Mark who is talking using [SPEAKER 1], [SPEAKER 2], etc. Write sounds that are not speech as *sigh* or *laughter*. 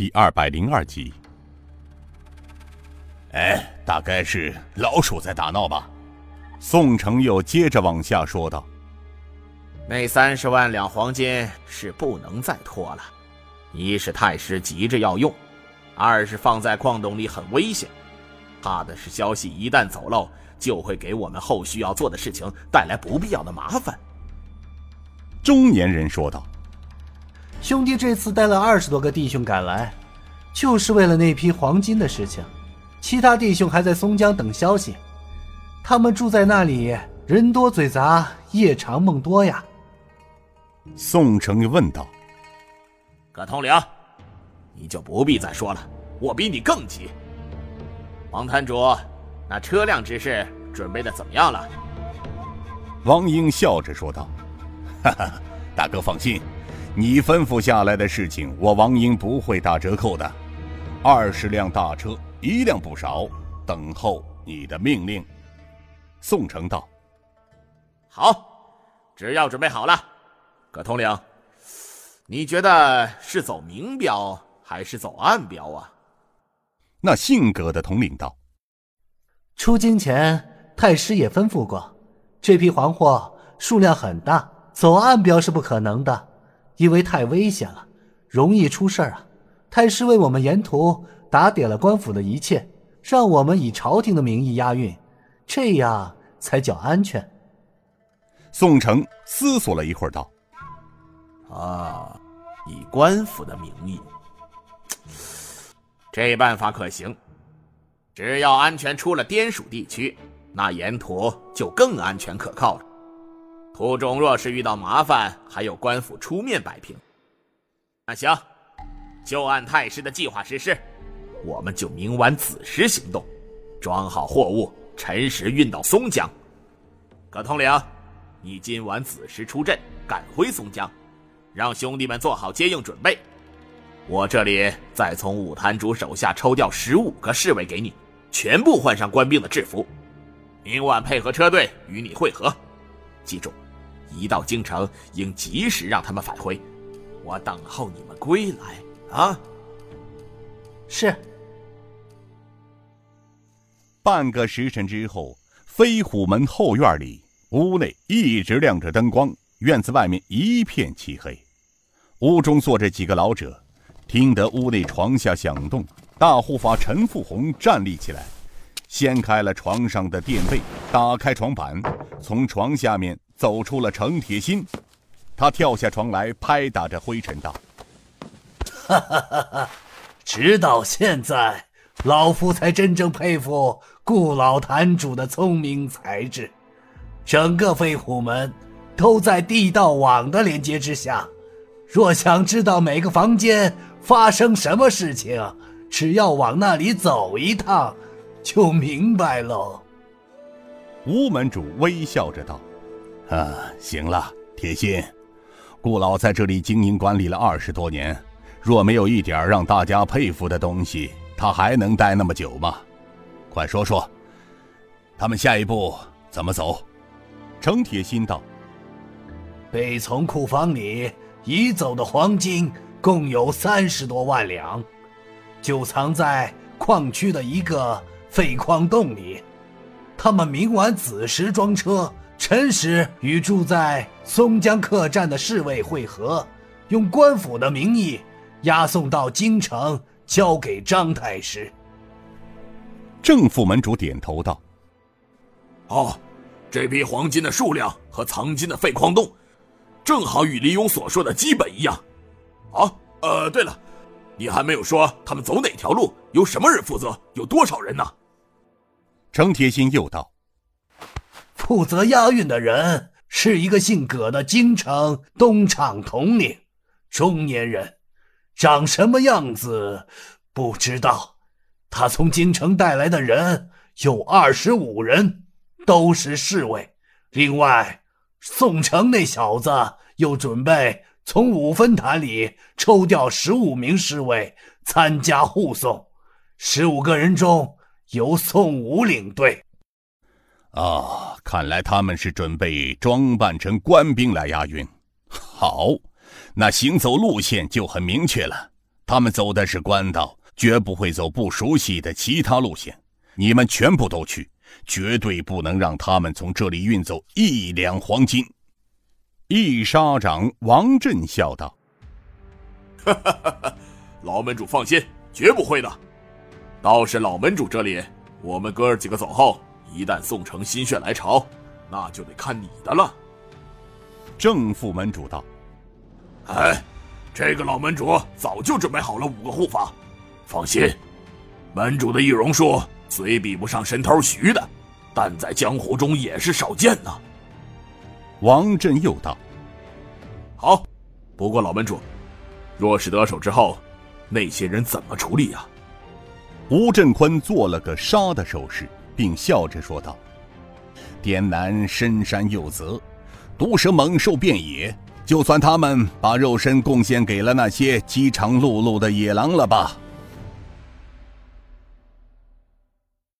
[SPEAKER 1] 第二百零二集。
[SPEAKER 2] 哎，大概是老鼠在打闹吧？
[SPEAKER 1] 宋承佑接着往下说道：“
[SPEAKER 3] 那三十万两黄金是不能再拖了，一是太师急着要用，二是放在矿洞里很危险，怕的是消息一旦走漏，就会给我们后续要做的事情带来不必要的麻烦。”
[SPEAKER 1] 中年人说道。
[SPEAKER 4] 兄弟这次带了二十多个弟兄赶来，就是为了那批黄金的事情。其他弟兄还在松江等消息。他们住在那里，人多嘴杂，夜长梦多呀。
[SPEAKER 1] 宋城问道：“
[SPEAKER 3] 葛通灵，你就不必再说了，我比你更急。王摊主，那车辆之事准备的怎么样了？”
[SPEAKER 1] 王英笑着说道：“ *laughs*
[SPEAKER 2] 哈哈，大哥放心。”你吩咐下来的事情，我王英不会打折扣的。二十辆大车，一辆不少，等候你的命令。
[SPEAKER 1] 宋城道：“
[SPEAKER 3] 好，只要准备好了。”葛统领，你觉得是走明标还是走暗标啊？
[SPEAKER 1] 那姓葛的统领道：“
[SPEAKER 4] 出京前，太师也吩咐过，这批黄货数量很大，走暗标是不可能的。”因为太危险了，容易出事儿啊！太师为我们沿途打点了官府的一切，让我们以朝廷的名义押运，这样才叫安全。
[SPEAKER 1] 宋城思索了一会儿，道：“
[SPEAKER 3] 啊，以官府的名义，这办法可行。只要安全出了滇蜀地区，那沿途就更安全可靠了。”途中若是遇到麻烦，还有官府出面摆平。那行，就按太师的计划实施，我们就明晚子时行动，装好货物，辰时运到松江。葛统领，你今晚子时出阵，赶回松江，让兄弟们做好接应准备。我这里再从武坛主手下抽调十五个侍卫给你，全部换上官兵的制服，明晚配合车队与你会合。记住。一到京城，应及时让他们返回，我等候你们归来啊！
[SPEAKER 4] 是。
[SPEAKER 1] 半个时辰之后，飞虎门后院里，屋内一直亮着灯光，院子外面一片漆黑。屋中坐着几个老者，听得屋内床下响动，大护法陈富红站立起来，掀开了床上的垫被，打开床板，从床下面。走出了程铁心，他跳下床来，拍打着灰尘道：“
[SPEAKER 4] 哈哈哈哈直到现在，老夫才真正佩服顾老坛主的聪明才智。整个飞虎门都在地道网的连接之下，若想知道每个房间发生什么事情，只要往那里走一趟，就明白喽。”
[SPEAKER 1] 吴门主微笑着道。
[SPEAKER 2] 啊，行了，铁心，顾老在这里经营管理了二十多年，若没有一点让大家佩服的东西，他还能待那么久吗？快说说，他们下一步怎么走？
[SPEAKER 1] 程铁心道：“
[SPEAKER 4] 被从库房里移走的黄金共有三十多万两，就藏在矿区的一个废矿洞里。他们明晚子时装车。”辰时与住在松江客栈的侍卫会合，用官府的名义押送到京城，交给张太师。
[SPEAKER 1] 正副门主点头道：“
[SPEAKER 3] 哦，这批黄金的数量和藏金的废矿洞，正好与李勇所说的基本一样。啊，呃，对了，你还没有说他们走哪条路，由什么人负责，有多少人呢？”
[SPEAKER 1] 程铁心又道。
[SPEAKER 4] 负责押运的人是一个姓葛的京城东厂统领，中年人，长什么样子不知道。他从京城带来的人有二十五人，都是侍卫。另外，宋城那小子又准备从五分坛里抽调十五名侍卫参加护送，十五个人中由宋武领队。
[SPEAKER 2] 啊，看来他们是准备装扮成官兵来押运。好，那行走路线就很明确了。他们走的是官道，绝不会走不熟悉的其他路线。你们全部都去，绝对不能让他们从这里运走一两黄金。”
[SPEAKER 1] 一沙长王振笑道：“
[SPEAKER 3] 哈哈哈哈，老门主放心，绝不会的。倒是老门主这里，我们哥儿几个走后，一旦宋城心血来潮，那就得看你的了。”
[SPEAKER 1] 正副门主道：“
[SPEAKER 4] 哎，这个老门主早就准备好了五个护法，放心，门主的易容术虽比不上神偷徐的，但在江湖中也是少见呐。”
[SPEAKER 1] 王振又道：“
[SPEAKER 3] 好，不过老门主，若是得手之后，那些人怎么处理呀？”
[SPEAKER 1] 吴振坤做了个杀的手势，并笑着说道：“滇南深山又泽。”毒蛇猛兽遍野，就算他们把肉身贡献给了那些饥肠辘辘的野狼了吧。